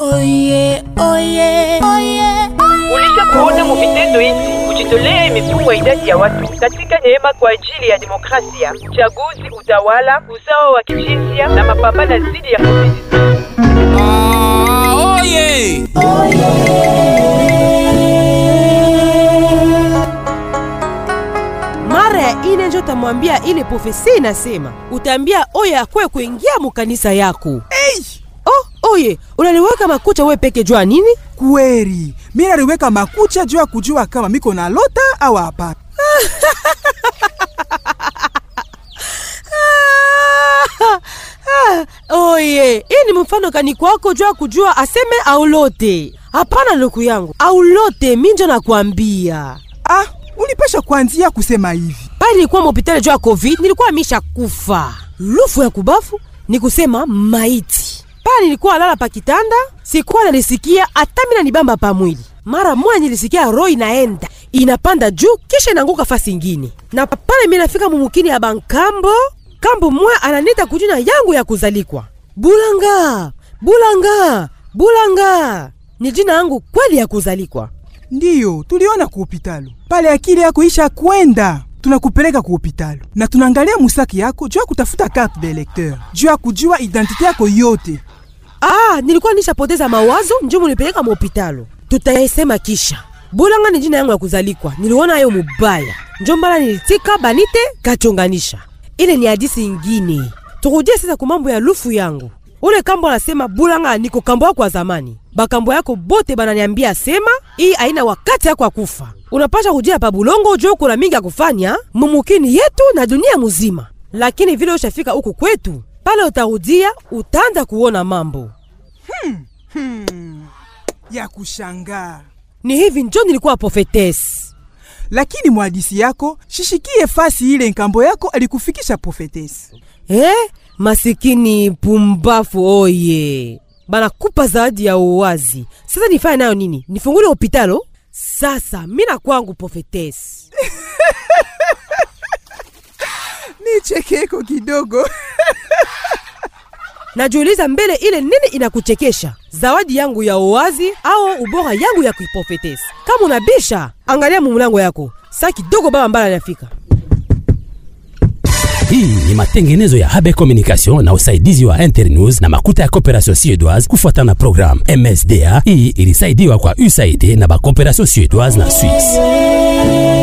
Oye, oye, oye. Ulisha kuona muvitendo hivi hizi kujitolea idadi ya watu katika neema kwa ajili ya demokrasia, uchaguzi, utawala, usawa wa kijinsia na mapambano dhidi ya COVID. Ah, oye! mara ya ine njo tamwambia ile profesi inasema utaambia oye akwe kuingia mukanisa yako Oye unaliweka makucha we peke jua nini kweri mi naliweka makucha juu ya kujua kama miko na lota au hapana. oye hii ni mfano kani kwako jua kujua aseme au lote. hapana ndugu yangu au lote minjo nakwambia Ah, ulipasha kuanzia kusema hivi. pale nilikuwa mopitali juu ya covid nilikuwa misha kufa lufu ya kubafu ni kusema maiti pale nilikuwa lala pa kitanda sikuwa nalisikia hata mina nibamba pa mwili. Mara moja nilisikia roho inaenda inapanda juu kisha inaanguka fasi ingine. Na pale mi nafika mumukini ya bankambo kambo mwa ananita kujina yangu ya kuzalikwa bulanga bulanga bulanga ni jina yangu kweli ya kuzalikwa Ndiyo, tuliona ku hopitalo pale, akili yako isha kwenda, tunakupeleka ku hopitalo na tunaangalia musaki yako juu ya kutafuta carte de lecteur, juu ya kujua identite yako yote. Ah, nilikuwa nishapoteza mawazo njo munipeleka muhopitalo. tutayesema kisha. Bulanga ni jina yangu ya kuzalikwa, niliona hayo mubaya, njo mbala nilitika banite kachonganisha. Ile ni hadisi ingine. Turudie sasa kwa mambo ya lufu yangu. Ule kambo anasema Bulanga niko kambo yako wa zamani. Bakambo yako bote bananiambia sema hii haina wakati yako ya kufa. Unapasha kujia pa Bulongo jo kuna mingi ya kufanya mumukini yetu na dunia muzima. Lakini vile ushafika huku kwetu, pale utarudia utaanza kuona mambo. hmm, hmm. Ya kushangaa. ni hivi njo nilikuwa profetesi Lakini mwadisi yako shishikie fasi ile nkambo yako alikufikisha profetesi. eh? masikini pumbafu oye banakupa zawadi ya uwazi sasa nifanye nayo nini nifungule hopitalo sasa mina kwangu profetesi Nichekeko kidogo. Najiuliza mbele ile nini inakuchekesha zawadi yangu ya uwazi au ubora yangu ya kuipofetesi? kama unabisha angalia mumulango yako saa kidogo baba mbala anafika Hii ni matengenezo ya Habe Communication na usaidizi wa Internews na makuta ya Cooperation Suedoise kufuatana na programu MSDA. Hii ilisaidiwa kwa USAID na ba Suédoise na Suisse.